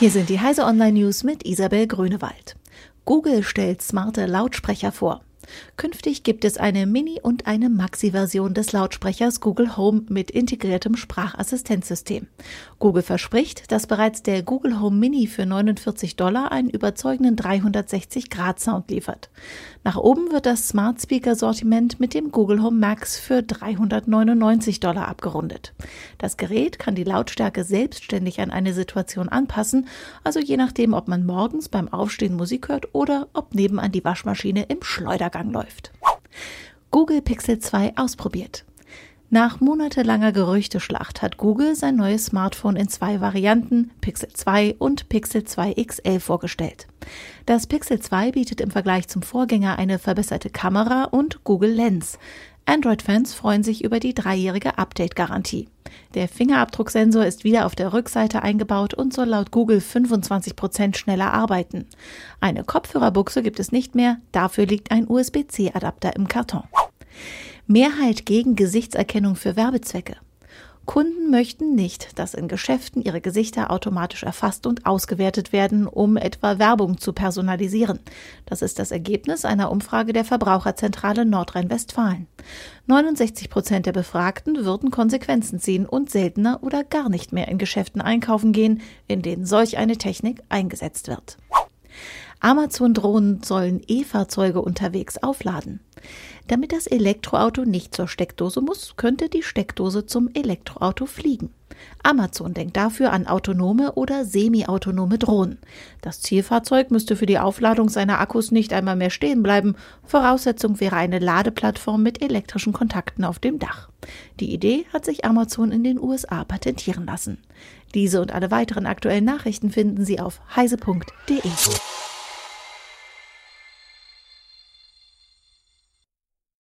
Hier sind die Heise Online News mit Isabel Grünewald. Google stellt smarte Lautsprecher vor. Künftig gibt es eine Mini- und eine Maxi-Version des Lautsprechers Google Home mit integriertem Sprachassistenzsystem. Google verspricht, dass bereits der Google Home Mini für 49 Dollar einen überzeugenden 360-Grad-Sound liefert. Nach oben wird das Smart Speaker Sortiment mit dem Google Home Max für 399 Dollar abgerundet. Das Gerät kann die Lautstärke selbstständig an eine Situation anpassen, also je nachdem, ob man morgens beim Aufstehen Musik hört oder ob nebenan die Waschmaschine im Schleudergang läuft. Google Pixel 2 ausprobiert. Nach monatelanger Gerüchteschlacht hat Google sein neues Smartphone in zwei Varianten, Pixel 2 und Pixel 2 XL, vorgestellt. Das Pixel 2 bietet im Vergleich zum Vorgänger eine verbesserte Kamera und Google Lens. Android-Fans freuen sich über die dreijährige Update-Garantie. Der Fingerabdrucksensor ist wieder auf der Rückseite eingebaut und soll laut Google 25 Prozent schneller arbeiten. Eine Kopfhörerbuchse gibt es nicht mehr, dafür liegt ein USB-C-Adapter im Karton. Mehrheit gegen Gesichtserkennung für Werbezwecke. Kunden möchten nicht, dass in Geschäften ihre Gesichter automatisch erfasst und ausgewertet werden, um etwa Werbung zu personalisieren. Das ist das Ergebnis einer Umfrage der Verbraucherzentrale Nordrhein-Westfalen. 69 Prozent der Befragten würden Konsequenzen ziehen und seltener oder gar nicht mehr in Geschäften einkaufen gehen, in denen solch eine Technik eingesetzt wird. Amazon-Drohnen sollen E-Fahrzeuge unterwegs aufladen. Damit das Elektroauto nicht zur Steckdose muss, könnte die Steckdose zum Elektroauto fliegen. Amazon denkt dafür an autonome oder semi-autonome Drohnen. Das Zielfahrzeug müsste für die Aufladung seiner Akkus nicht einmal mehr stehen bleiben. Voraussetzung wäre eine Ladeplattform mit elektrischen Kontakten auf dem Dach. Die Idee hat sich Amazon in den USA patentieren lassen. Diese und alle weiteren aktuellen Nachrichten finden Sie auf heise.de.